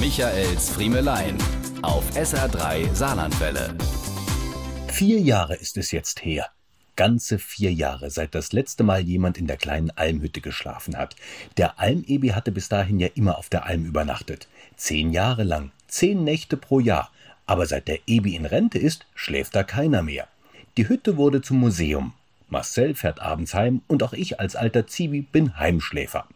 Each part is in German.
Michaels Friemelein auf SR3 Saarlandwelle. Vier Jahre ist es jetzt her. Ganze vier Jahre, seit das letzte Mal jemand in der kleinen Almhütte geschlafen hat. Der Almebi hatte bis dahin ja immer auf der Alm übernachtet. Zehn Jahre lang, zehn Nächte pro Jahr. Aber seit der Ebi in Rente ist, schläft da keiner mehr. Die Hütte wurde zum Museum. Marcel fährt abends heim und auch ich als alter Zivi bin Heimschläfer.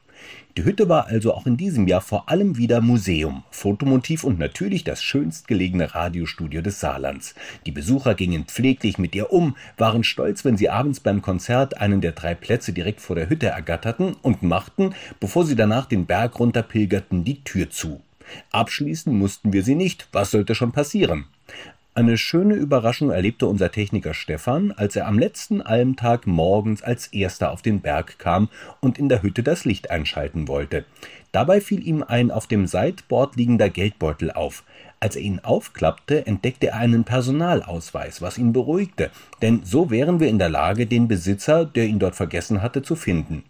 Die Hütte war also auch in diesem Jahr vor allem wieder Museum, Fotomotiv und natürlich das schönst gelegene Radiostudio des Saarlands. Die Besucher gingen pfleglich mit ihr um, waren stolz, wenn sie abends beim Konzert einen der drei Plätze direkt vor der Hütte ergatterten und machten, bevor sie danach den Berg runterpilgerten, die Tür zu. Abschließen mussten wir sie nicht, was sollte schon passieren? Eine schöne Überraschung erlebte unser Techniker Stefan, als er am letzten Almtag morgens als erster auf den Berg kam und in der Hütte das Licht einschalten wollte. Dabei fiel ihm ein auf dem Sideboard liegender Geldbeutel auf. Als er ihn aufklappte, entdeckte er einen Personalausweis, was ihn beruhigte, denn so wären wir in der Lage, den Besitzer, der ihn dort vergessen hatte, zu finden.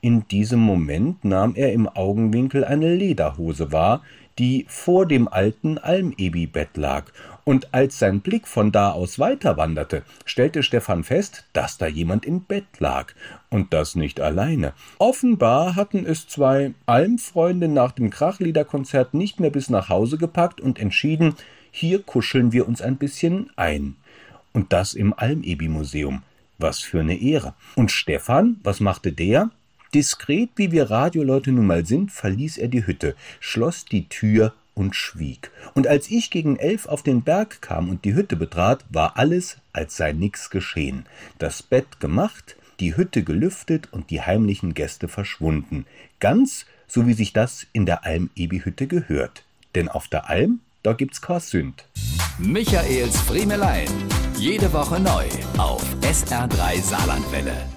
In diesem Moment nahm er im Augenwinkel eine Lederhose wahr, die vor dem alten Almebi-Bett lag, und als sein Blick von da aus weiter wanderte, stellte Stefan fest, dass da jemand im Bett lag, und das nicht alleine. Offenbar hatten es zwei Almfreunde nach dem Krachliederkonzert nicht mehr bis nach Hause gepackt und entschieden, hier kuscheln wir uns ein bisschen ein. Und das im Almebi-Museum. Was für eine Ehre. Und Stefan, was machte der? Diskret, wie wir Radioleute nun mal sind, verließ er die Hütte, schloss die Tür und schwieg. Und als ich gegen elf auf den Berg kam und die Hütte betrat, war alles, als sei nix geschehen. Das Bett gemacht, die Hütte gelüftet und die heimlichen Gäste verschwunden. Ganz so wie sich das in der Alm-Ebi-Hütte gehört. Denn auf der Alm, da gibt's kein Sünd. Michaels Friemelein. Jede Woche neu auf SR3 Saarlandwelle.